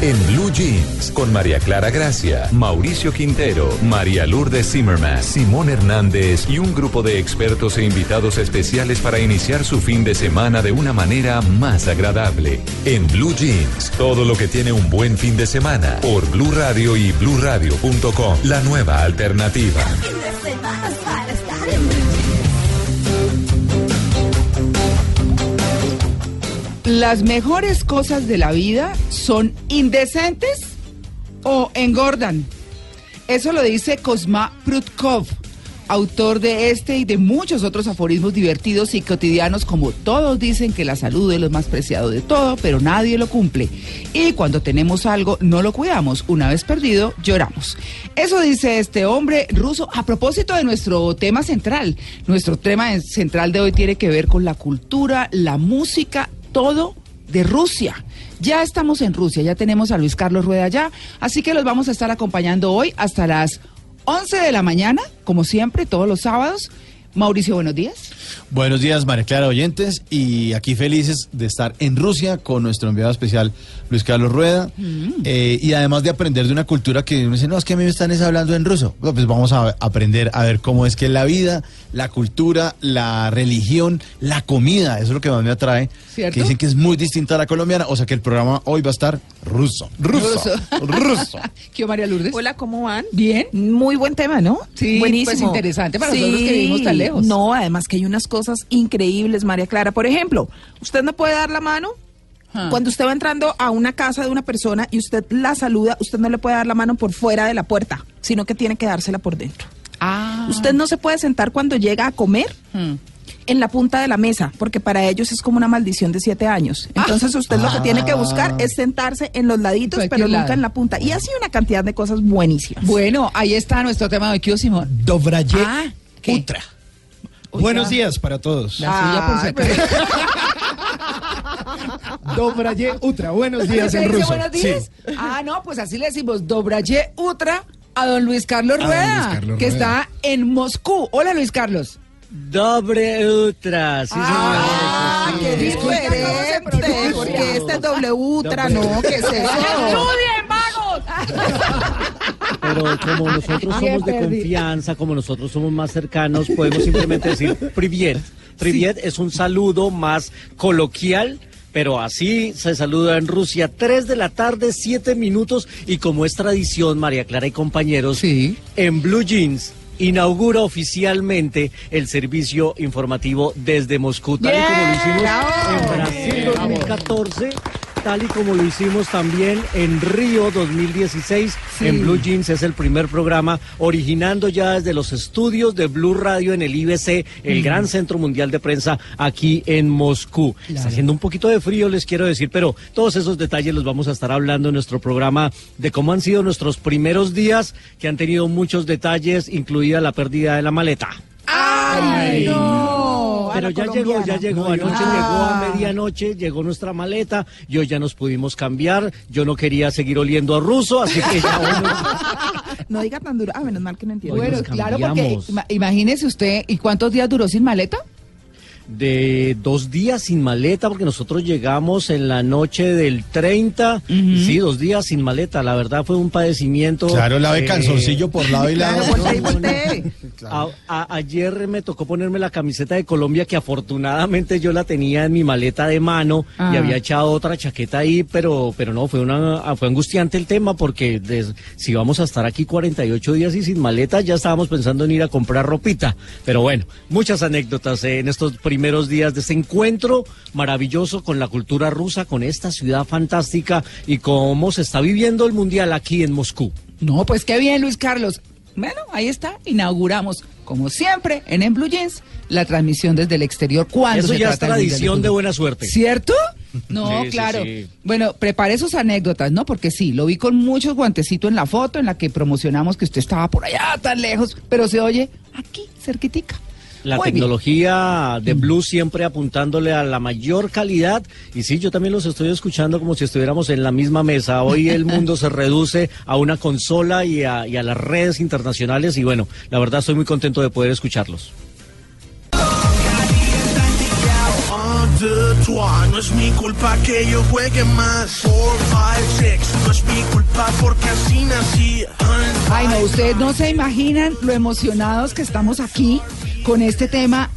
En Blue Jeans, con María Clara Gracia, Mauricio Quintero, María Lourdes Zimmerman, Simón Hernández y un grupo de expertos e invitados especiales para iniciar su fin de semana de una manera más agradable. En Blue Jeans, todo lo que tiene un buen fin de semana, por Blue Radio y BlueRadio.com, la nueva alternativa. Las mejores cosas de la vida son indecentes o engordan. Eso lo dice Cosma Prutkov, autor de este y de muchos otros aforismos divertidos y cotidianos como todos dicen que la salud es lo más preciado de todo, pero nadie lo cumple. Y cuando tenemos algo no lo cuidamos. Una vez perdido, lloramos. Eso dice este hombre ruso a propósito de nuestro tema central. Nuestro tema central de hoy tiene que ver con la cultura, la música, todo de Rusia. Ya estamos en Rusia, ya tenemos a Luis Carlos Rueda allá, así que los vamos a estar acompañando hoy hasta las 11 de la mañana, como siempre, todos los sábados. Mauricio, buenos días. Buenos días, María Clara oyentes, y aquí felices de estar en Rusia con nuestro enviado especial Luis Carlos Rueda, eh, y además de aprender de una cultura que uno dice, no, es que a mí me están es hablando en ruso. Bueno, pues vamos a aprender a ver cómo es que la vida, la cultura, la religión, la comida, eso es lo que más me atrae, ¿Cierto? que dicen que es muy distinta a la colombiana, o sea que el programa hoy va a estar ruso, ruso, ruso. ¿Qué María Lourdes? Hola, ¿cómo van? Bien. Muy buen tema, ¿no? Sí, buenísimo. pues interesante para nosotros que vivimos tan lejos. No, además que hay unas cosas increíbles, María Clara. Por ejemplo, usted no puede dar la mano. Ah. Cuando usted va entrando a una casa de una persona y usted la saluda, usted no le puede dar la mano por fuera de la puerta, sino que tiene que dársela por dentro. Ah. Usted no se puede sentar cuando llega a comer Hmm. en la punta de la mesa, porque para ellos es como una maldición de siete años. Entonces usted lo que tiene que buscar es sentarse en los laditos, pero nunca en la punta. Y así una cantidad de cosas buenísimas. Bueno, ahí está nuestro tema de hoy, ¿qué, Simón? Dobraye Ah. Utra. Uy, Buenos ya. días para todos. La suya por. Dobraye Utra, buenos días ¿Se en dice ruso. buenos días? Ah, no, pues así le decimos Dobraye Utra a don Luis Carlos A don Rueda, Luis Carlos que Rueda. está en Moscú. Hola, Luis Carlos. Dobre Ultra, sí, Ah, señor. qué sí. diferente, porque este es W Ultra, no, ¿qué es eso? Pero como nosotros Qué somos de confianza, como nosotros somos más cercanos, podemos simplemente decir Priviet. Priviet es un saludo más coloquial. Pero así se saluda en Rusia, 3 de la tarde, 7 minutos, y como es tradición, María Clara y compañeros, Sí. en Blue Jeans inaugura oficialmente el servicio informativo desde Moscú, tal y como lo hicimos en Brasil 2014, tal y como lo hicimos también en Río 2016. Sí. En Blue Jeans es el primer programa originando ya desde los estudios de Blue Radio en el IBC, el gran centro mundial de prensa aquí en Moscú. Está haciendo un poquito de frío, les quiero decir, pero todos esos detalles los vamos a estar hablando en nuestro programa de cómo han sido nuestros primeros días, que han tenido muchos detalles, incluida la pérdida de la maleta. ¡Ay, no! Pero ya llegó, ya llegó. Anoche Ah. llegó a medianoche, llegó nuestra maleta. Y hoy ya nos pudimos cambiar. Yo no quería seguir oliendo a ruso, así que ya hoy No diga tan duro. Ah, menos mal que no entiendo. Bueno, claro, porque imagínese usted, ¿y cuántos días duró sin maleta? De dos días sin maleta, porque nosotros llegamos en la noche del 30. Sí, dos días sin maleta. La verdad fue un padecimiento. Claro, lave eh, calzoncillo por lado y lado. Claro, voltee y voltee. A- a- ayer me tocó ponerme la camiseta de Colombia que afortunadamente yo la tenía en mi maleta de mano Ah. y había echado otra chaqueta ahí, pero pero no, fue una fue angustiante el tema porque des- si vamos a estar aquí 48 días y sin maleta ya estábamos pensando en ir a comprar ropita. Pero bueno, muchas anécdotas eh, en estos primeros días de este encuentro maravilloso con la cultura rusa, con esta ciudad fantástica y cómo se está viviendo el mundial aquí en Moscú. No, pues qué bien, Luis Carlos. Bueno, ahí está, inauguramos como siempre, en En Blue Jeans, la transmisión desde el exterior cuando Eso se ya es trata tradición de buena suerte. ¿Cierto? No, Sí, sí, claro. sí. Bueno, prepare sus anécdotas, ¿no? Porque sí, lo vi con muchos guantecitos en la foto en la que promocionamos que usted estaba por allá tan lejos, pero se oye aquí, cerquitica. La Muy bien. tecnología de Blue siempre apuntándole a la mayor calidad. Y sí, yo también los estoy escuchando como si estuviéramos en la misma mesa. Hoy el mundo se reduce a una consola y a, y a las redes internacionales. Y bueno, la verdad estoy muy contento de poder escucharlos. Un, deux, trois, no es mi culpa que yo juegue más. Four, five, six, no es mi culpa porque así nací. Un, Ay, no, ustedes no se imaginan lo emocionados que estamos aquí con este tema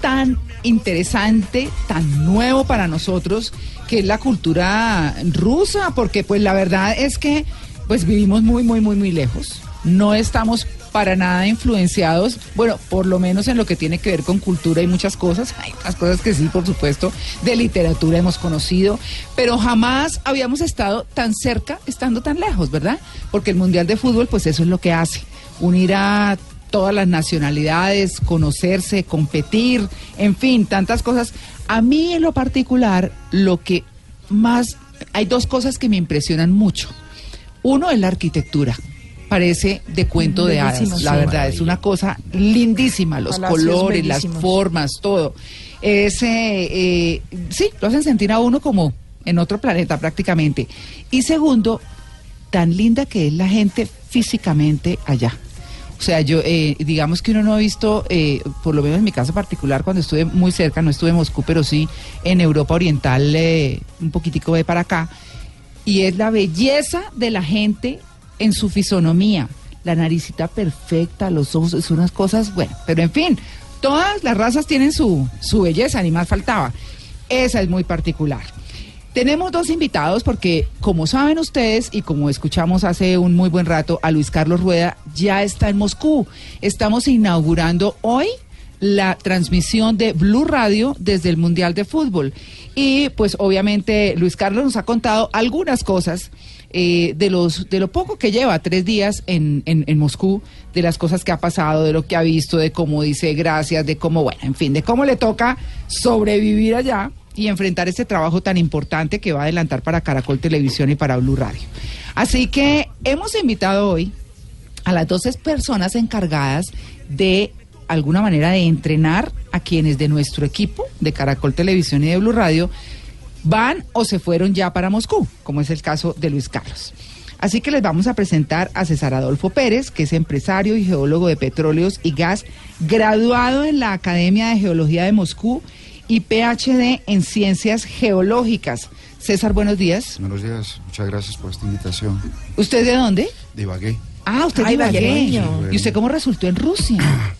tan interesante, tan nuevo para nosotros, que es la cultura rusa, porque pues la verdad es que pues vivimos muy, muy, muy, muy lejos. No estamos para nada influenciados, bueno, por lo menos en lo que tiene que ver con cultura y muchas cosas, hay otras cosas que sí, por supuesto, de literatura hemos conocido, pero jamás habíamos estado tan cerca, estando tan lejos, ¿verdad? Porque el Mundial de Fútbol, pues eso es lo que hace, unir a todas las nacionalidades, conocerse, competir, en fin, tantas cosas. A mí en lo particular, lo que más, hay dos cosas que me impresionan mucho. Uno es la arquitectura. Parece de cuento de hadas, la sí. verdad, es una cosa lindísima, los colores, las formas, todo. Ese, eh, sí, lo hacen sentir a uno como en otro planeta prácticamente. Y segundo, tan linda que es la gente físicamente allá. O sea, yo, eh, digamos que uno no ha visto, eh, por lo menos en mi caso particular, cuando estuve muy cerca, no estuve en Moscú, pero sí en Europa Oriental, eh, un poquitico de para acá, y es la belleza de la gente en su fisonomía, la naricita perfecta, los ojos, son unas cosas, bueno, pero en fin, todas las razas tienen su, su belleza, ni más faltaba. Esa es muy particular. Tenemos dos invitados porque, como saben ustedes y como escuchamos hace un muy buen rato, a Luis Carlos Rueda ya está en Moscú. Estamos inaugurando hoy la transmisión de Blue Radio desde el Mundial de Fútbol. Y pues obviamente Luis Carlos nos ha contado algunas cosas eh, de, los, de lo poco que lleva, tres días en, en, en Moscú, de las cosas que ha pasado, de lo que ha visto, de cómo dice gracias, de cómo, bueno, en fin, de cómo le toca sobrevivir allá y enfrentar este trabajo tan importante que va a adelantar para Caracol Televisión y para Blue Radio. Así que hemos invitado hoy a las 12 personas encargadas de alguna manera de entrenar a quienes de nuestro equipo de Caracol Televisión y de Blue Radio van o se fueron ya para Moscú, como es el caso de Luis Carlos. Así que les vamos a presentar a César Adolfo Pérez, que es empresario y geólogo de petróleos y gas, graduado en la Academia de Geología de Moscú y PhD en Ciencias Geológicas. César, buenos días. Buenos días, muchas gracias por esta invitación. ¿Usted de dónde? De Ibagué, Ah, usted Ibagué. ibagueño. ¿Y usted cómo resultó en Rusia?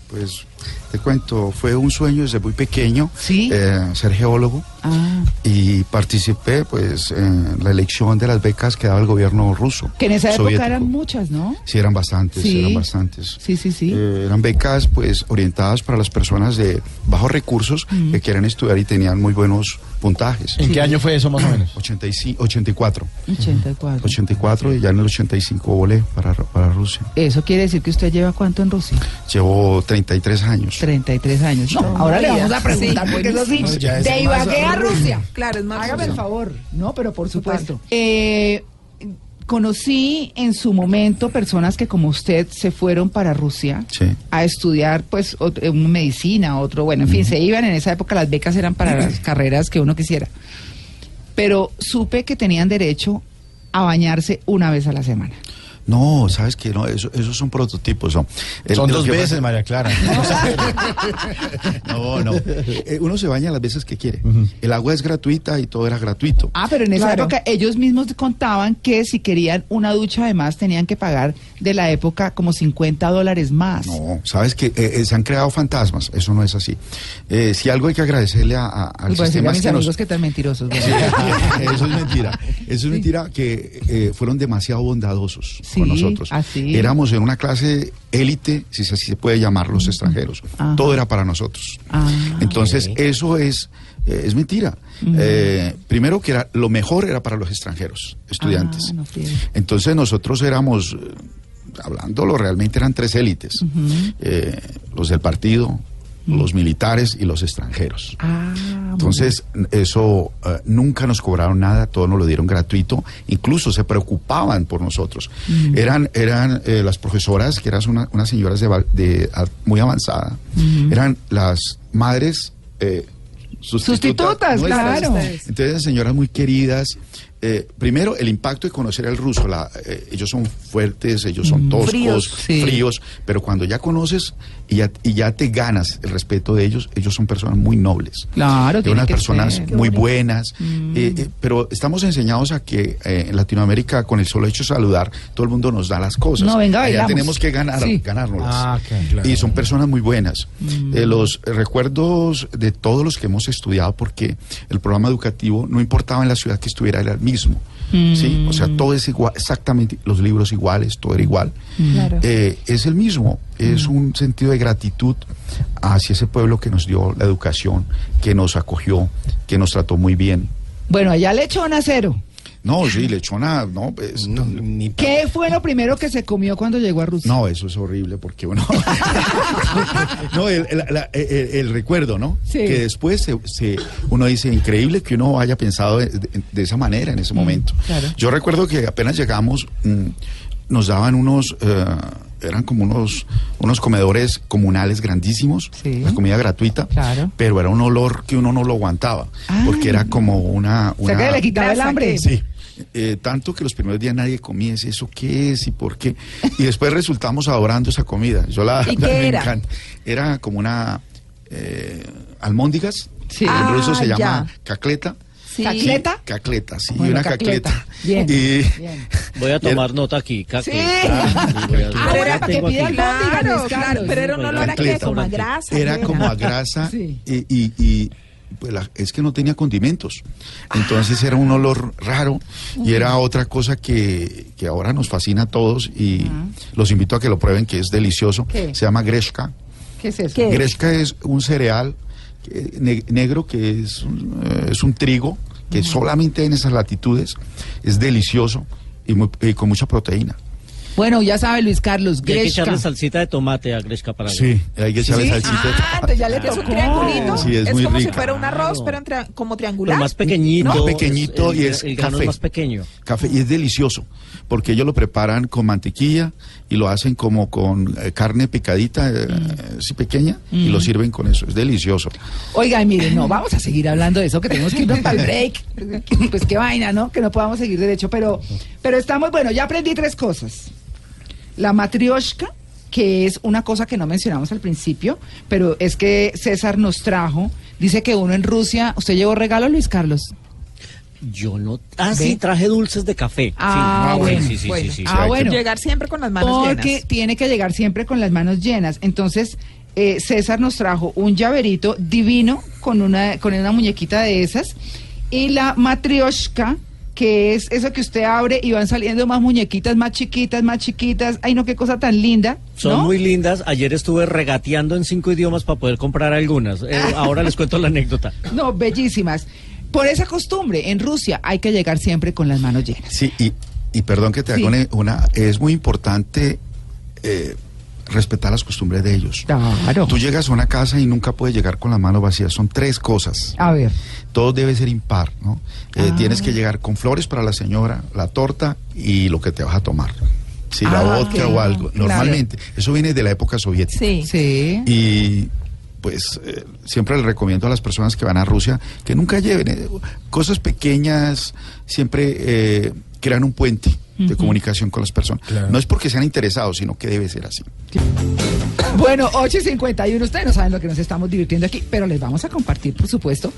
Pues te cuento, fue un sueño desde muy pequeño Sí. eh, ser geólogo Ah, y participé pues en la elección de las becas que daba el gobierno ruso. que en esa época soviético. eran muchas, ¿no? Sí, eran bastantes, Sí. eran bastantes. Sí, sí, sí. Eh, eran becas pues orientadas para las personas de bajos recursos Mm. que quieren estudiar y tenían muy buenos puntajes. ¿En qué año fue eso más o menos? 85, 84. 84. 84 y ya en el 85 volé para, para Rusia. Eso quiere decir que usted lleva cuánto en Rusia? Llevo 33 años. 33 años. No, No, ahora le vamos a preguntar Sí, porque eso sí. Ya es de Ibagué a Rusia. Claro, es más Hágame el favor. No, pero por supuesto. Eh, conocí en su momento personas que como usted se fueron para Rusia Sí. a estudiar pues ot- eh, medicina, otro, bueno, en fin, se iban en esa época las becas eran para las carreras que uno quisiera. Pero supe que tenían derecho a bañarse una vez a la semana. No, sabes que no, eso, esos son prototipos. El- Son lo dos veces, pasa- María Clara. No, no. Eh, uno se baña las veces que quiere. El agua es gratuita y todo era gratuito. Ah, pero en esa Claro. época ellos mismos contaban que si querían una ducha además tenían que pagar de la época como 50 dólares más. No, sabes que eh, eh, se han creado fantasmas. Eso no es así. Eh, si algo hay que agradecerle a, a- al decirle sistema a mis que nos- amigos que tan mentirosos. Sí, eso es mentira. Eso es mentira que eh, fueron demasiado bondadosos Sí, con nosotros. así. Éramos en una clase élite, si así se puede llamar, los extranjeros. Ajá. Todo era para nosotros. Ah, Entonces, eso es, eh, es mentira. Eh, primero que era, lo mejor era para los extranjeros, estudiantes. Ah, no. Entonces nosotros éramos eh, hablándolo, realmente eran tres élites. Eh, los del partido, los militares y los extranjeros. Ah, Entonces, eso eh, nunca nos cobraron nada, todo nos lo dieron gratuito, incluso se preocupaban por nosotros. Eran, eran eh, las profesoras, que eran una- unas señoras de, de, a- muy avanzada, eran las madres eh, Sustitutas, nuestras. claro. Entonces, señoras muy queridas. eh, primero, el impacto de conocer el ruso. La, eh, ellos son fuertes, ellos son toscos, Fríos. Sí. fríos, pero cuando ya conoces y ya, y ya te ganas el respeto de ellos, ellos son personas muy nobles. Claro, de unas que personas ser. muy buenas. eh, eh, pero estamos enseñados a que eh, en Latinoamérica, con el solo hecho de saludar, todo el mundo nos da las cosas. No, venga, Allá bailamos. tenemos que ganar, Sí. ganárnoslas. Ah, claro. Y son personas muy buenas. Eh, los recuerdos de todos los que hemos estudiado, porque el programa educativo no importaba en la ciudad que estuviera, era el mismo. ¿Sí? O sea, todo es igual, exactamente, los libros iguales, todo era igual. Claro. Eh, es el mismo, es un sentido de gratitud hacia ese pueblo que nos dio la educación, que nos acogió, que nos trató muy bien. Bueno, allá lechona cero. No, sí, lechona, no, pues, No, ni ¿Qué fue lo primero que se comió cuando llegó a Rusia? No, eso es horrible porque uno. no, el, el- la- el- el recuerdo, ¿no? Sí. Que después se, se- uno dice, increíble que uno haya pensado de, de- de esa manera en ese momento. claro. Yo recuerdo que apenas llegamos, mm, nos daban unos. eh, eran como unos, unos comedores comunales grandísimos, Sí. la comida gratuita, Claro. pero era un olor que uno no lo aguantaba, porque era como una... O sea una que le quitaba el hambre. que- Sí. Eh, tanto que los primeros días nadie comía ¿es ¿eso qué es y por qué? Y después resultamos adorando esa comida. Yo la, ¿Y la- qué me era? encanta. Era como una eh, almóndigas. Sí. En Ah, ruso se llama ya. cacleta. Sí. ¿Cacleta? Cacleta, sí, Bueno, una cacleta. cacleta. Bien, Y- bien. Voy a tomar nota aquí. Caque. Sí. Ah, sí, a- Ah, que pida Claro, claro, pero era un olor a Cacleta. a grasa. Era ¿no? como a grasa y- y, pues, la- es que no tenía condimentos. Entonces era un olor raro y era otra cosa que, que ahora nos fascina a todos y los invito a que lo prueben, que es delicioso. ¿Qué? Se llama greshka. ¿Qué es eso? ¿Qué? Greshka es un cereal ne- negro que es, un, eh, es un trigo que solamente en esas latitudes es delicioso y, muy- y con mucha proteína. Bueno, ya sabe Luis Carlos, Y hay que Greshka. echarle salsita de tomate a Gresca para Sí, hay que echarle ¿Sí? salsita. de Ah, tomate. entonces ya le Es un tocó. triangulito. Sí, es es muy como si fuera un arroz, pero en tri- como triangular. Pero más pequeñito. Más pequeñito el- y es el café. es más pequeño. Café y es delicioso porque ellos lo preparan con mantequilla y lo hacen como con eh, carne picadita, eh, así pequeña, y lo sirven con eso. Es delicioso. Oiga, y miren, no, vamos a seguir hablando de eso, que tenemos que irnos para el break. Pues qué vaina, ¿no? Que no podamos seguir derecho, pero, pero estamos, bueno, ya aprendí tres cosas. La matrioshka, que es una cosa que no mencionamos al principio, pero es que César nos trajo, dice que uno en Rusia, ¿usted llevó regalo, Luis Carlos? Yo no. Ah, ¿Ve? sí, traje dulces de café. Ah, sí, bueno, sí, sí, bueno. sí, sí, Ah, sí. bueno. Llegar siempre con las manos Porque llenas. tiene que llegar siempre con las manos llenas. Entonces, eh, César nos trajo un llaverito divino con una, con una muñequita de esas. Y la matrioshka, que es eso que usted abre y van saliendo más muñequitas, más chiquitas, más chiquitas. Ay, no, qué cosa tan linda. Son ¿no? muy lindas. Ayer estuve regateando en cinco idiomas para poder comprar algunas. Eh, ahora les cuento la anécdota. No, bellísimas. Por esa costumbre, en Rusia hay que llegar siempre con las manos llenas. Sí, y, y perdón que te Sí. haga una, una- Es muy importante eh, respetar las costumbres de ellos. Claro. Tú llegas a una casa y nunca puedes llegar con las manos vacías. Son tres cosas. A ver. Todo debe ser impar, ¿no? Eh, Ah. Tienes que llegar con flores para la señora, la torta y lo que te vas a tomar. Si la Ah, vodka o algo. Claro. Normalmente. Eso viene de la época soviética. Sí. Sí. Y pues eh, siempre le recomiendo a las personas que van a Rusia que nunca lleven eh, cosas pequeñas, siempre eh, crean un puente de comunicación con las personas. No es porque sean interesados, sino que debe ser así. Bueno, 8 y 51, ustedes no saben lo que nos estamos divirtiendo aquí, pero les vamos a compartir, por supuesto,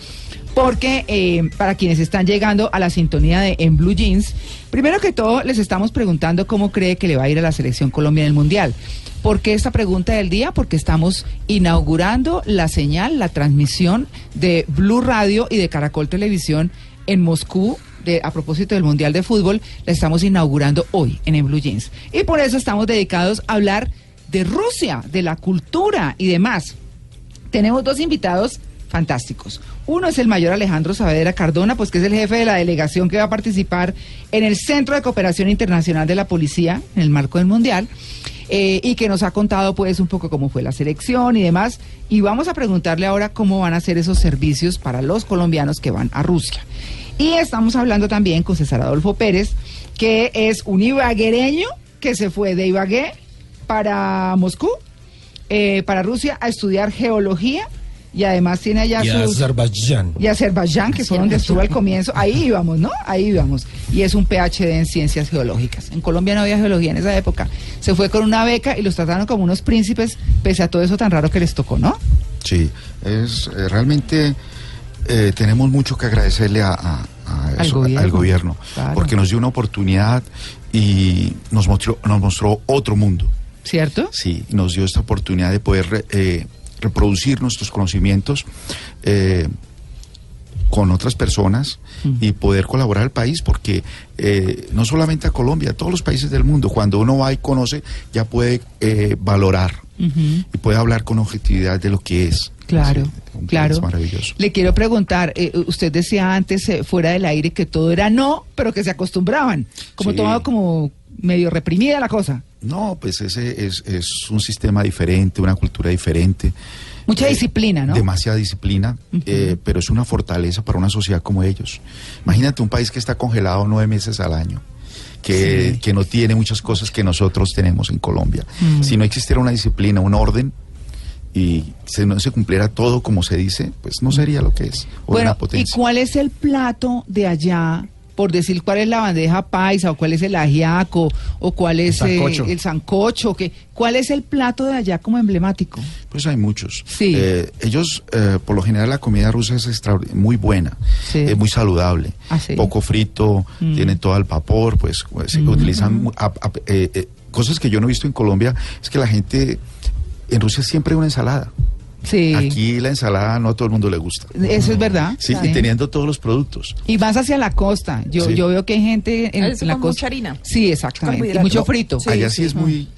porque eh, para quienes están llegando a la sintonía de En Blue Jeans, primero que todo les estamos preguntando cómo cree que le va a ir a la selección Colombia en el Mundial. ¿Por qué esta pregunta del día? Porque estamos inaugurando la señal, la transmisión de Blue Radio y de Caracol Televisión en Moscú. A propósito del Mundial de Fútbol, la estamos inaugurando hoy en, en Blue Jeans. Y por eso estamos dedicados a hablar de Rusia, de la cultura y demás. Tenemos dos invitados fantásticos. Uno es el mayor Alejandro Saavedra Cardona, pues que es el jefe de la delegación que va a participar en el Centro de Cooperación Internacional de la Policía, en el marco del Mundial, eh, y que nos ha contado pues un poco cómo fue la selección y demás. Y vamos a preguntarle ahora cómo van a ser esos servicios para los colombianos que van a Rusia. Y estamos hablando también con César Adolfo Pérez, que es un ibaguereño que se fue de Ibagué para Moscú, eh, para Rusia, a estudiar geología y además tiene allá Y sus... Azerbaiyán. Y Azerbaiyán, que fue donde estuvo al comienzo. Ahí íbamos, ¿no? Ahí íbamos. Y es un PhD en ciencias geológicas. En Colombia no había geología en esa época. Se fue con una beca y los trataron como unos príncipes, pese a todo eso tan raro que les tocó, ¿no? Sí, es eh, realmente eh, tenemos mucho que agradecerle a, a- a Al gobierno, al gobierno, claro. porque nos dio una oportunidad y nos mostró, nos mostró otro mundo. ¿Cierto? Sí, nos dio esta oportunidad de poder eh, reproducir nuestros conocimientos eh, con otras personas y poder colaborar al país, porque eh, no solamente a Colombia, a todos los países del mundo, cuando uno va y conoce, ya puede eh, valorar y puede hablar con objetividad de lo que es. Claro, país claro. maravilloso. Le quiero preguntar, eh, usted decía antes eh, fuera del aire que todo era no, pero que se acostumbraban, como Sí. todo como medio reprimida la cosa. No, pues ese es, es un sistema diferente, una cultura diferente. Mucha Eh, disciplina, ¿no? Demasiada disciplina, eh, pero es una fortaleza para una sociedad como ellos. Imagínate un país que está congelado nueve meses al año, que, Sí. que no tiene muchas cosas que nosotros tenemos en Colombia. Mm. Si no existiera una disciplina, un orden, y si no se cumpliera todo como se dice, pues no sería lo que es. o Bueno, una ¿y potencia. cuál es el plato de allá? Por decir cuál es la bandeja paisa, o cuál es el ajiaco, o cuál es El eh, sancocho. el sancocho, que, ¿cuál es el plato de allá como emblemático? Pues hay muchos. Sí. Eh, ellos, eh, por lo general, la comida rusa es muy buena, Sí. es muy saludable, Ah, sí. poco frito, Mm. tiene todo el vapor, pues, pues, se utilizan ap- eh, eh, cosas que yo no he visto en Colombia, es que la gente en Rusia siempre hay una ensalada. Sí, Aquí la ensalada no a todo el mundo le gusta. eso es verdad. Sí, y teniendo todos los productos. Y vas hacia la costa. Yo, Sí. yo veo que hay gente en, Ah, eso en la con costa. mucha harina. Sí, exactamente. Y mucho frito. sí, Allá sí, sí. es muy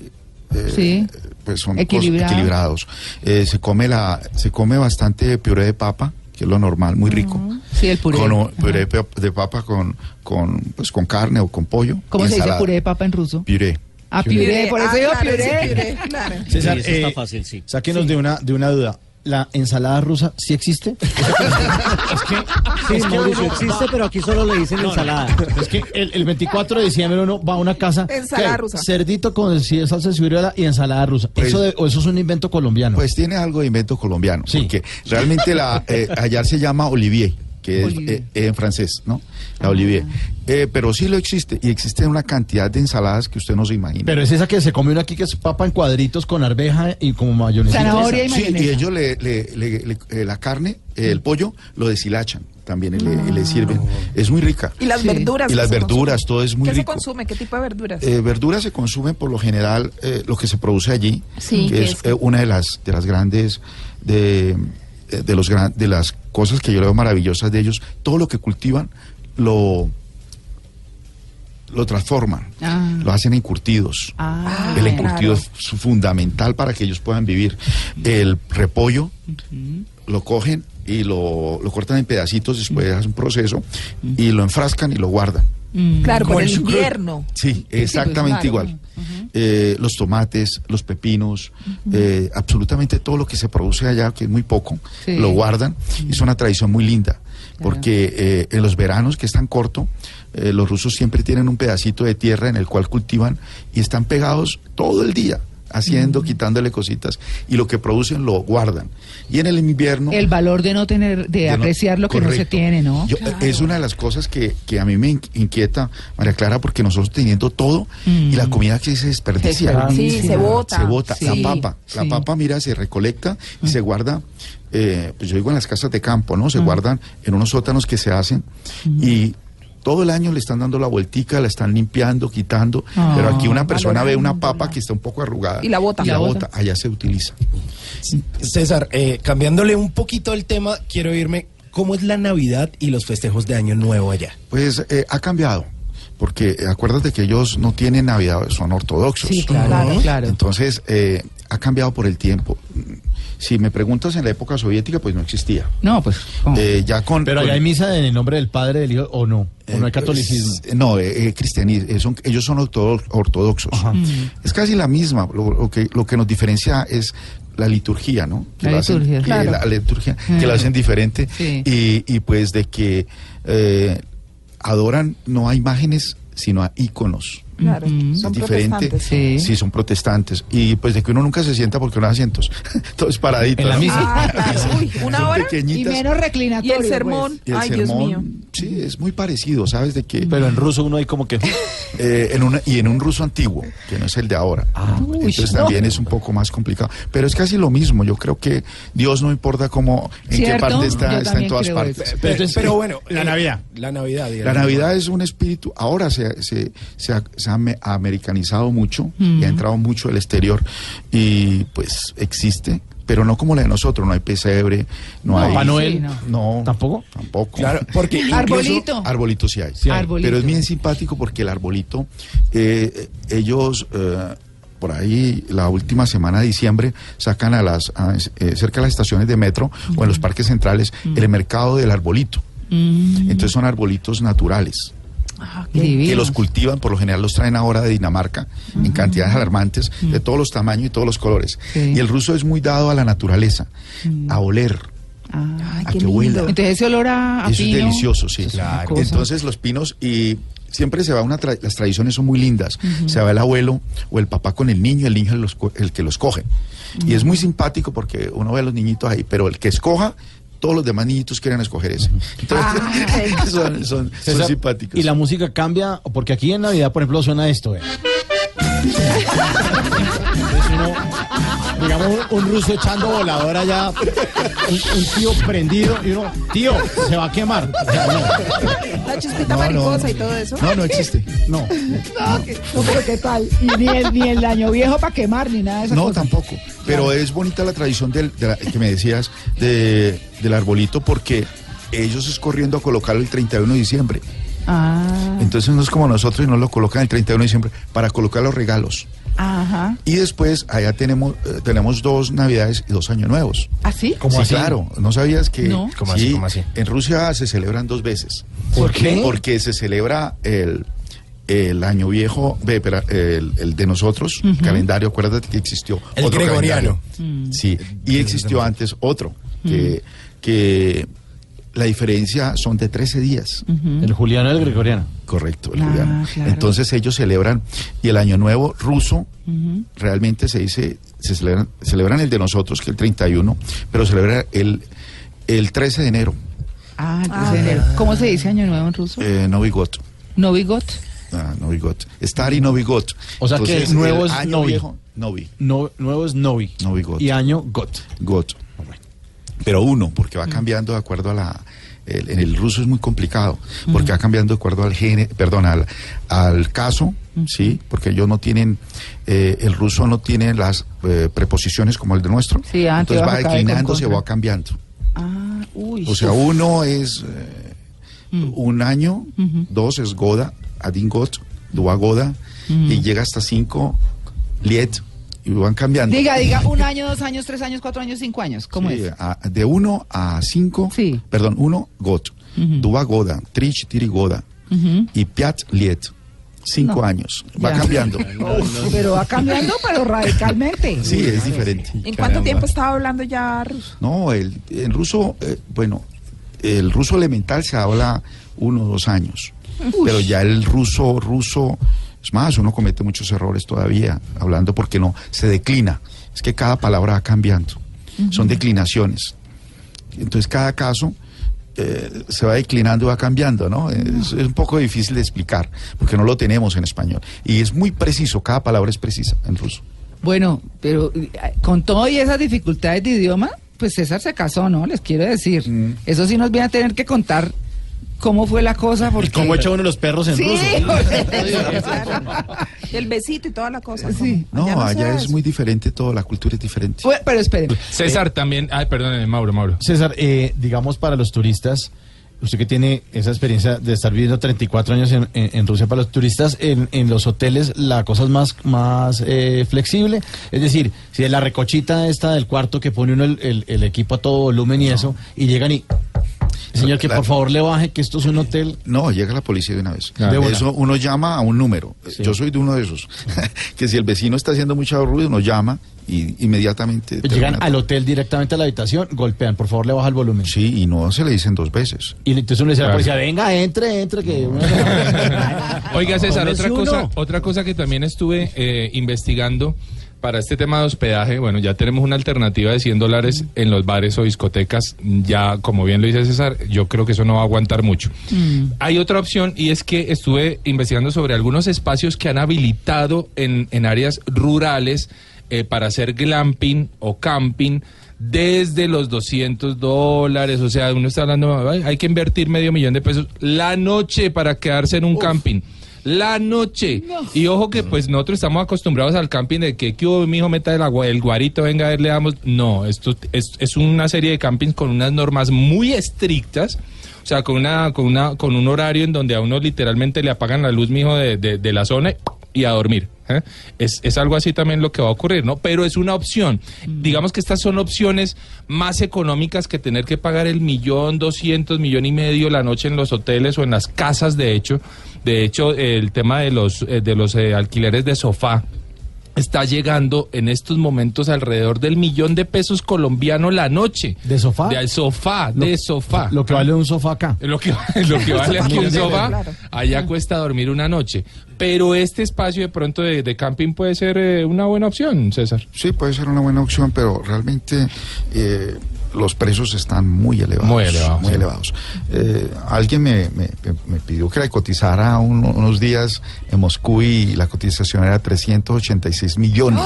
eh, Sí. pues son Equilibrado. equilibrados. Eh, se come la, se come bastante puré de papa, que es lo normal, muy rico. Sí, el puré. Con puré de pa- de papa con, con, pues, con carne o con pollo. ¿Cómo se dice puré de papa en ruso? Puré. Ah, puré, por eso Ah, digo claro, puré. sí, puré, claro. César, Sí, eso está eh, fácil, sí. Sáquenos de, una, de una duda. ¿La ensalada rusa sí existe? es que, Sí, es que Mauricio, uno existe, va- pero aquí solo le dicen ensalada. Es que el, el 24 de diciembre uno va a una casa. Ensalada rusa. Cerdito con salsa de ciruela y ensalada rusa. Pues- eso de- ¿O eso es un invento colombiano? Pues tiene algo de invento colombiano. Sí. Porque realmente la, eh, allá se llama olivier, que es eh, en francés, ¿no? La olivier. Eh, pero sí lo existe. Y existe una cantidad de ensaladas que usted no se imagina. Pero es esa que se come uno aquí que es papa en cuadritos con arveja y como mayonesa. Zanahoria y Sí, mayonesa. y ellos le, le- le- le- eh, la carne, el pollo, lo deshilachan también y le, y le sirven. Es muy rica. Y las Sí. verduras. Y las verduras, todo es muy ¿Qué rico. se consume? ¿Qué tipo de verduras? Eh, verduras se consumen por lo general eh, lo que se produce allí, Sí, que es es- eh, una de las de las grandes de, de los gran- de las cosas que yo veo maravillosas de ellos. Todo lo que cultivan lo lo transforman, Ah. lo hacen encurtidos. Ah, El claro. encurtido es fundamental para que ellos puedan vivir. El repollo lo cogen y lo, lo cortan en pedacitos, después hacen un proceso y lo enfrascan y lo guardan. claro, Como por el invierno. Sí, exactamente claro. igual. Eh, los tomates, los pepinos, eh, absolutamente todo lo que se produce allá, que es muy poco, Sí. lo guardan. Es una tradición muy linda, porque eh, en los veranos, que es tan corto, los rusos siempre tienen un pedacito de tierra en el cual cultivan y están pegados todo el día haciendo, quitándole cositas y lo que producen lo guardan. Y en el invierno... El valor de no tener, de, de no- apreciar lo que no se tiene, ¿no? Yo- Es una de las cosas que, que a mí me in- inquieta, María Clara, porque nosotros teniendo todo y la comida que se desperdicia. Sí, se bota. Se bota. Sí, la papa. La papa, mira, se recolecta y se guarda, eh, pues yo digo en las casas de campo, ¿no? Se guardan en unos sótanos que se hacen y todo el año le están dando la vueltica, la están limpiando, quitando, Ah, pero aquí una persona ve una papa que está un poco arrugada Y la bota. y Y la la bota. bota, allá se utiliza. César, eh, cambiándole un poquito el tema, quiero irme. ¿Cómo es la Navidad y los festejos de Año Nuevo allá? Pues eh, ha cambiado, porque acuérdate que ellos no tienen Navidad, son ortodoxos. Sí, claro, Ujú. claro. Entonces, eh, ha cambiado por el tiempo. Si me preguntas en la época soviética, pues no existía. No, pues. Eh, ya con, Pero con- allá hay misa en el nombre del Padre, del Hijo, o no, o no hay eh, catolicismo. pues, no, eh, eh, cristianismo. eh, son- ellos son ortodo- ortodoxos. Es casi la misma. Lo, lo que, lo que nos diferencia es la liturgia, ¿no? Que La hacen- liturgia, que claro. La liturgia, que la hacen diferente. Sí. Y, y pues de que eh, adoran no a imágenes, sino a íconos. Claro, son es diferente. protestantes. Sí. Sí, son protestantes. Y pues de que uno nunca se sienta porque no hay asientos. Todo es paradito. En la misa. Ah, claro. Uy, una hora. Y menos Y reclinatorio. el sermón. Y el Ay, Dios sermón, mío. sí, es muy parecido, ¿sabes? De que Pero en ruso uno hay como que... eh, en una, y en un ruso antiguo, que no es el de ahora. Entonces no. también es un poco más complicado. Pero es casi lo mismo. Yo creo que Dios no importa cómo, en qué parte Yo está, está en todas partes. eso. Pero, pero bueno, la eh, Navidad. La Navidad. La. Navidad es un espíritu, ahora se, se, se ha, se ha ame- americanizado mucho y ha entrado mucho el exterior y pues existe, pero no como la de nosotros, no hay pesebre, no, No, hay... Papá Noel. Sí, no. No, ¿Tampoco? Tampoco. Claro, porque incluso- Arbolito. Arbolito sí hay. Sí hay. Arbolito. Pero es bien simpático porque el arbolito, eh, ellos eh, por ahí la última semana de diciembre sacan a las a, eh, cerca de las estaciones de metro o en los parques centrales el mercado del arbolito. Entonces son arbolitos naturales Ah, divino. que los cultivan, por lo general los traen ahora de Dinamarca en cantidades alarmantes, de todos los tamaños y todos los colores. Sí. Y el ruso es muy dado a la naturaleza, a oler, Ah, a que huela. entonces ese olor a, a Eso pino. es delicioso, sí. Es cosa. Entonces los pinos y siempre se va una tra- las tradiciones son muy lindas. Se va el abuelo o el papá con el niño, el niño es los co- el que los coge. Y es muy simpático porque uno ve a los niñitos ahí, pero el que escoja todos los demás niñitos quieren escoger ese. Entonces, son, son- son César, simpáticos. Y la música cambia, porque aquí en Navidad, por ejemplo, suena esto. eh. Es uno, digamos, un, un ruso echando voladora allá, un, un tío prendido, y uno, tío, se va a quemar. O sea, no, La chispita No, no, mariposa no. y todo eso. No, no existe. no. No, pero qué tal. Y ni el, ni el año viejo para quemar, ni nada de eso. No, tampoco. Pero es bonita la tradición del, de la- que me decías de, del arbolito porque ellos es corriendo a colocarlo el 31 de diciembre. Ah, Entonces no es como nosotros y no lo colocan el 31 de diciembre para colocar los regalos. Ajá. Y después allá tenemos, eh, tenemos dos navidades y dos años nuevos. ¿Así? ¿Cómo sí, así? claro. ¿No sabías que No. ¿Cómo así, sí, cómo así? en Rusia se celebran dos veces? ¿Por qué? Porque se celebra el, el año viejo, el, el de nosotros, calendario, acuérdate que existió El otro gregoriano. calendario. Sí, y existió antes otro, que, que la diferencia son de 13 días. El Juliano y el Gregoriano. Correcto, el Ah, juliano. claro. Entonces ellos celebran, y el año nuevo ruso, realmente se dice, se celebran, celebran el de nosotros, que es el 31, pero celebran el, el 13 de enero, Ah, el 13 de enero. ¿Cómo se dice año nuevo en ruso? eh, Novi God. Novi God. Ah, Novi God. Stari Novi God. O sea que nuevo es año Novi. viejo, Novi, No, nuevo es Novi. Novi God. Y año Got. God. Pero uno, porque va cambiando de acuerdo a la... el- en el ruso es muy complicado, porque va cambiando de acuerdo al género, perdón, al, al caso, ¿sí? Porque ellos no tienen, eh, el ruso no tiene las eh, preposiciones como el de nuestro. Sí, antes, Entonces va declinando, se va cambiando. Ah, uy. O sea, uno es eh, un año, dos es Goda, Adingot, Dua Goda, y llega hasta cinco, Liet, y van cambiando. Diga, diga, un año, dos años, tres años, cuatro años, cinco años. ¿Cómo Sí, es? a- de uno a cinco, Sí. perdón, uno, Got, Dua Goda, Trich, Tiri Goda, y Piat, Liet. Cinco No. años, va Ya. cambiando. Pero va cambiando, pero radicalmente. Sí, es diferente. ¿En cuánto tiempo estaba hablando ya ruso? No, el, en ruso, eh, bueno, el ruso elemental se habla uno o dos años, pero ya el ruso, ruso, es más, uno comete muchos errores todavía hablando porque no, se declina. Es que cada palabra va cambiando, son declinaciones. Entonces cada caso eh, se va declinando y va cambiando, ¿no? Es, es un poco difícil de explicar porque no lo tenemos en español. Y es muy preciso, cada palabra es precisa en ruso. Bueno, pero eh, con todo y esas dificultades de idioma, pues César se casó, ¿no? Les quiero decir. Eso sí nos viene a tener que contar cómo fue la cosa. Porque... ¿Y cómo echa uno los perros en Sí, ruso? El besito y toda la cosa. Sí. No, allá es eso. muy diferente todo, la cultura es diferente. Bueno, pero espere. César también, ay, perdónenme, Mauro, Mauro. César, eh, digamos para los turistas, usted que tiene esa experiencia de estar viviendo 34 años en, en- en Rusia para los turistas, en, en los hoteles la cosa es más, más eh, flexible. Es decir, si es la recochita esta del cuarto que pone uno el, el- el equipo a todo volumen y eso, y llegan y... Señor, que Claro. por favor le baje, que esto es un hotel. No, llega la policía de una vez. Claro. De una. Eso uno llama a un número. Yo soy de uno de esos. que si el vecino está haciendo mucho ruido, uno llama y inmediatamente. Llegan termina al hotel directamente a la habitación, golpean, por favor le baja el volumen. Sí, y no se le dicen dos veces. Y entonces uno le dice a la Claro. policía, venga, entre, entre, que... Oiga, César, otra uno. cosa, otra cosa que también estuve eh, investigando para este tema de hospedaje, bueno, ya tenemos una alternativa de 100 dólares en los bares o discotecas. Ya, como bien lo dice César, yo creo que eso no va a aguantar mucho. Hay otra opción y es que estuve investigando sobre algunos espacios que han habilitado en, en áreas rurales eh, para hacer glamping o camping desde los 200 dólares, o sea, uno está hablando, "Ay, hay que invertir medio millón de pesos la noche para quedarse en un camping. La noche. Y ojo que pues nosotros estamos acostumbrados al camping de que, que mi hijo meta el, agua, el guarito, venga a ver, le damos. No, esto es, es una serie de campings con unas normas muy estrictas. O sea, con una, con una, con un horario en donde a uno literalmente le apagan la luz, mijo, de, de, de la zona y a dormir. ¿Eh? Es, es algo así también lo que va a ocurrir, ¿no? Pero es una opción. Digamos que estas son opciones más económicas que tener que pagar el millón, doscientos, millón y medio la noche en los hoteles o en las casas, de hecho. De hecho, el tema de los, eh, de los eh, alquileres de sofá está llegando en estos momentos alrededor del millón de pesos colombiano la noche. ¿De sofá? De sofá, Lo- de sofá. Lo que vale un sofá acá. Lo que, lo que vale aquí un sofá, Claro. allá cuesta dormir una noche. Pero este espacio de pronto de, de camping puede ser eh, una buena opción, César. Sí, puede ser una buena opción, pero realmente eh, los precios están muy elevados. Muy elevados, muy sí. elevados. Eh, alguien me, me- me pidió que la cotizara un- unos días en Moscú y la cotización era 386 millones.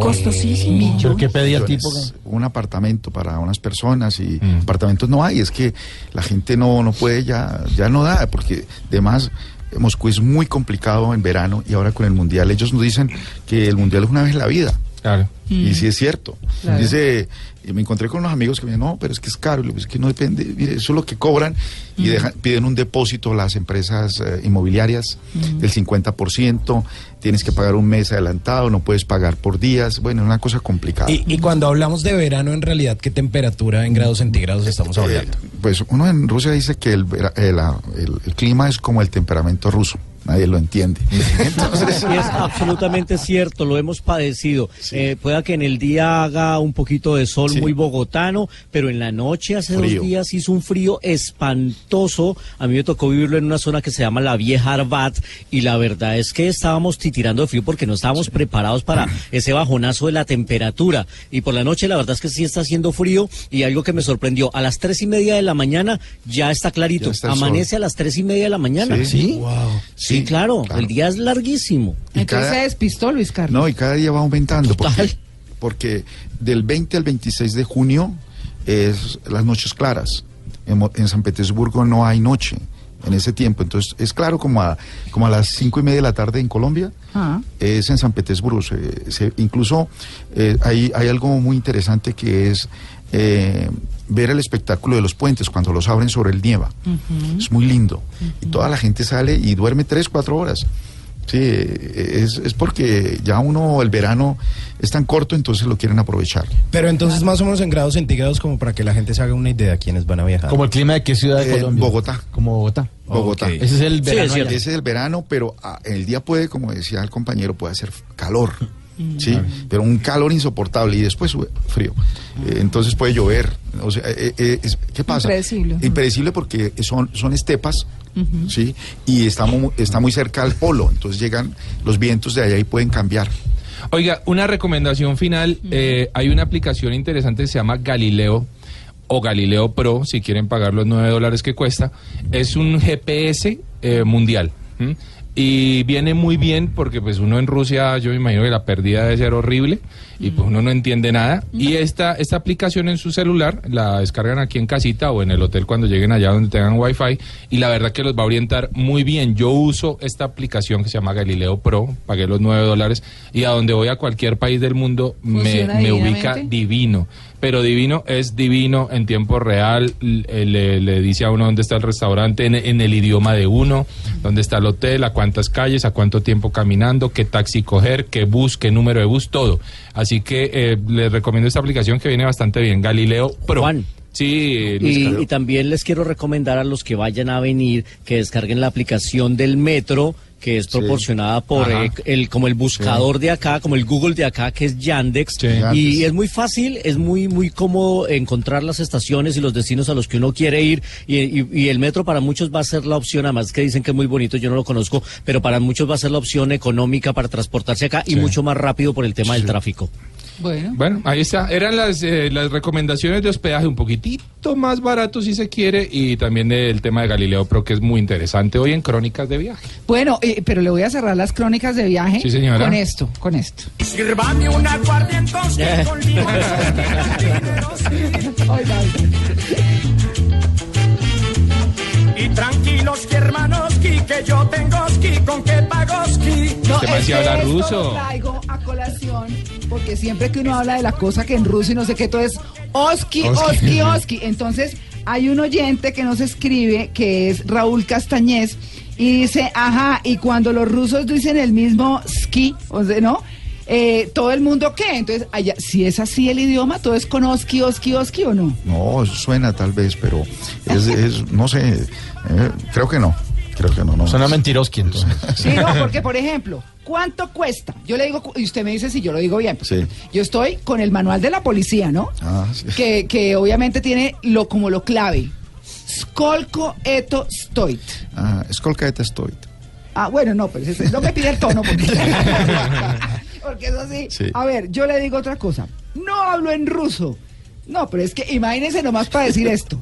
Costosísimo. ¿Pero qué pedía el tipo? Un apartamento para unas personas y apartamentos no hay. Es que la gente no, no puede ya, ya no da, porque además Moscú es muy complicado en verano y ahora con el mundial ellos nos dicen que el mundial es una vez en la vida. Claro. Y sí es cierto. Claro. Dice, y me encontré con unos amigos que me dicen, no, pero es que es caro. Es que no depende, mire, eso es lo que cobran y dejan- piden un depósito las empresas eh, inmobiliarias del 50%, tienes que pagar un mes adelantado, no puedes pagar por días. Bueno, es una cosa complicada. Y, y cuando hablamos de verano, en realidad, ¿qué temperatura en grados centígrados estamos hablando? Eh, pues uno en Rusia dice que el, vera- eh, la- el- el clima es como el temperamento ruso. Nadie lo entiende. Entonces, Sí, es absolutamente cierto, lo hemos padecido. Eh, pueda que en el día haga un poquito de sol Sí. muy bogotano, pero en la noche hace Frío. dos días hizo un frío espantoso. A mí me tocó vivirlo en una zona que se llama la Vieja Arbat y la verdad es que estábamos titirando de frío porque no estábamos preparados para ese bajonazo de la temperatura. Y por la noche la verdad es que sí está haciendo frío y algo que me sorprendió, a las tres y media de la mañana ya está clarito. Ya está el sol. Amanece a las tres y media de la mañana. Sí. ¿Sí? Wow. Sí, claro, el día es larguísimo. Y Entonces cada- se despistó Luis Carlos. No, y cada día va aumentando. Porque, Total. porque del 20 al 26 de junio es las noches claras. En, San Petersburgo no hay noche en ese tiempo. Entonces es claro como a, como a las cinco y media de la tarde en Colombia. Ah. Es en San Petersburgo. Se- se- incluso eh, hay, hay algo muy interesante que es eh, ver el espectáculo de los puentes cuando los abren sobre el nieva. Es muy lindo. Y toda la gente sale y duerme tres, cuatro horas. Sí, es, es porque ya uno, el verano es tan corto, entonces lo quieren aprovechar. Pero entonces, más o menos en grados centígrados, como para que la gente se haga una idea quiénes van a viajar. ¿Como el clima de qué ciudad de Eh, Colombia? Bogotá. Como Bogotá. Bogotá. Ese es el Sí, verano. es. Ese es el verano, pero ah, el día puede, como decía el compañero, puede hacer calor. Sí, pero un calor insoportable y después sube frío. Eh, entonces puede llover. O sea, eh, eh, ¿qué pasa? Impredecible. Impredecible porque son, son estepas, ¿sí? Y está muy, está muy cerca al polo. Entonces llegan los vientos de allá y pueden cambiar. Oiga, una recomendación final. eh, hay una aplicación interesante que se llama Galileo o Galileo Pro, si quieren pagar los 9 dólares que cuesta. Es un GPS eh, mundial. Y viene muy bien porque pues uno en Rusia, yo me imagino que la pérdida debe ser horrible y pues uno no entiende nada. Y esta, esta aplicación en su celular la descargan aquí en casita o en el hotel cuando lleguen allá donde tengan wifi y la verdad que los va a orientar muy bien. Yo uso esta aplicación que se llama Galileo Pro, pagué los 9 dólares y a donde voy a cualquier país del mundo me, ¿Funciona me ubica divino. pero divino es divino en tiempo real. le dice a uno dónde está el restaurante en, en el idioma de uno, dónde está el hotel, a cuántas calles, a cuánto tiempo caminando, qué taxi coger, qué bus, qué número de bus, todo. Así que eh, les recomiendo esta aplicación que viene bastante bien, Galileo Pro. Juan. Sí, Y, y también les quiero recomendar a los que vayan a venir que descarguen la aplicación del metro que es proporcionada por eh, el como el buscador de acá, como el Google de acá que es Yandex Sí. y Yandex. es muy fácil, es muy muy cómodo encontrar las estaciones y los destinos a los que uno quiere ir y, y- y el metro para muchos va a ser la opción, además que dicen que es muy bonito, yo no lo conozco, pero para muchos va a ser la opción económica para transportarse acá y mucho más rápido por el tema del tráfico. Bueno. Bueno, ahí está. Eran las, eh, las recomendaciones de hospedaje un poquitito más barato si se quiere y también el tema de Galileo Pro que es muy interesante hoy en Crónicas de Viaje. Bueno, eh, pero le voy a cerrar las crónicas de viaje Sí, señora. con esto, con esto. Sírvame un aguardientoski con limón. Oiga, Y tranquilos, que hermanos, que yo tengo ski, con que pago ski. No, Este es que habla esto ruso. Porque siempre que uno habla de la cosa que en ruso y no sé qué, todo es oski, oski, oski. Entonces, hay un oyente que nos escribe que es Raúl Castañez y dice, ajá, y cuando los rusos dicen el mismo ski, o sea, ¿no? Eh, todo el mundo qué? Entonces, allá, si es así el idioma, todo es con oski, oski, oski o no. No, suena tal vez, pero es, es no sé, eh, creo que no. Creo que no, no. Suena mentiroski entonces. Sí, no, porque por ejemplo, ¿cuánto cuesta? Yo le digo, y usted me dice si yo lo digo bien. Sí. Yo estoy con el manual de la policía, ¿no? Ah, sí. Que, que obviamente tiene lo como lo clave. Skolko eto stoit. Ah, escolca et estoy. Ah, bueno, no, pero no me pide el tono porque, porque eso sí. Sí. A ver, yo le digo otra cosa. No hablo en ruso. No, pero es que imagínense nomás para decir esto.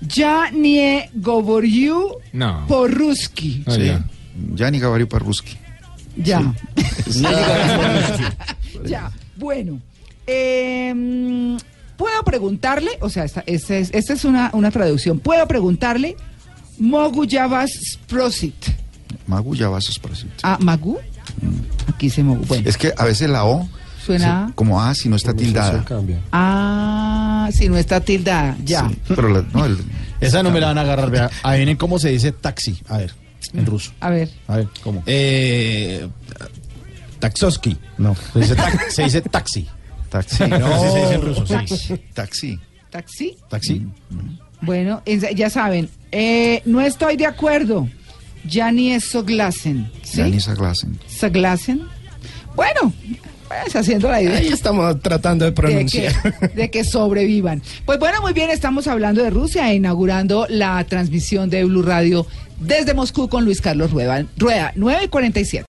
Ya nie govoryu No. por ruski. Sí. ya. Ya ni Gavariu Parruski. Ya. ya. Bueno. em, ¿Puedo preguntarle? O sea, esta, esta es, esta es una, una traducción. ¿Puedo preguntarle? Mogu Javas Sprosit. Magu ya vas a expresar. Ah, Magu. Aquí se Mogu. Bueno. Es que a veces la O Suena. sí, como A si no está tildada. Ah, si no está tildada. Ya. Sí, pero la- no, el- Esa no me la van a agarrar, vea. Ahí vienen cómo se dice taxi. A ver, en ruso. A ver. A ver, ¿cómo? Eh, Taxoski. No, se dice, tac- se dice taxi. taxi. No, así se dice en ruso, sí. Taxi. ¿Taxi? Taxi. Bueno, es- ya saben. eh, no estoy de acuerdo. Ya ni es Soglasen. ¿Sí? Ya ni esa clase. Saglasen. Bueno, pues haciendo la idea. Ahí estamos tratando de de pronunciar. que, de que sobrevivan. Pues bueno, muy bien, estamos hablando de Rusia, inaugurando la transmisión de Blue Radio desde Moscú con Luis Carlos Rueda, Rueda 9 y 47.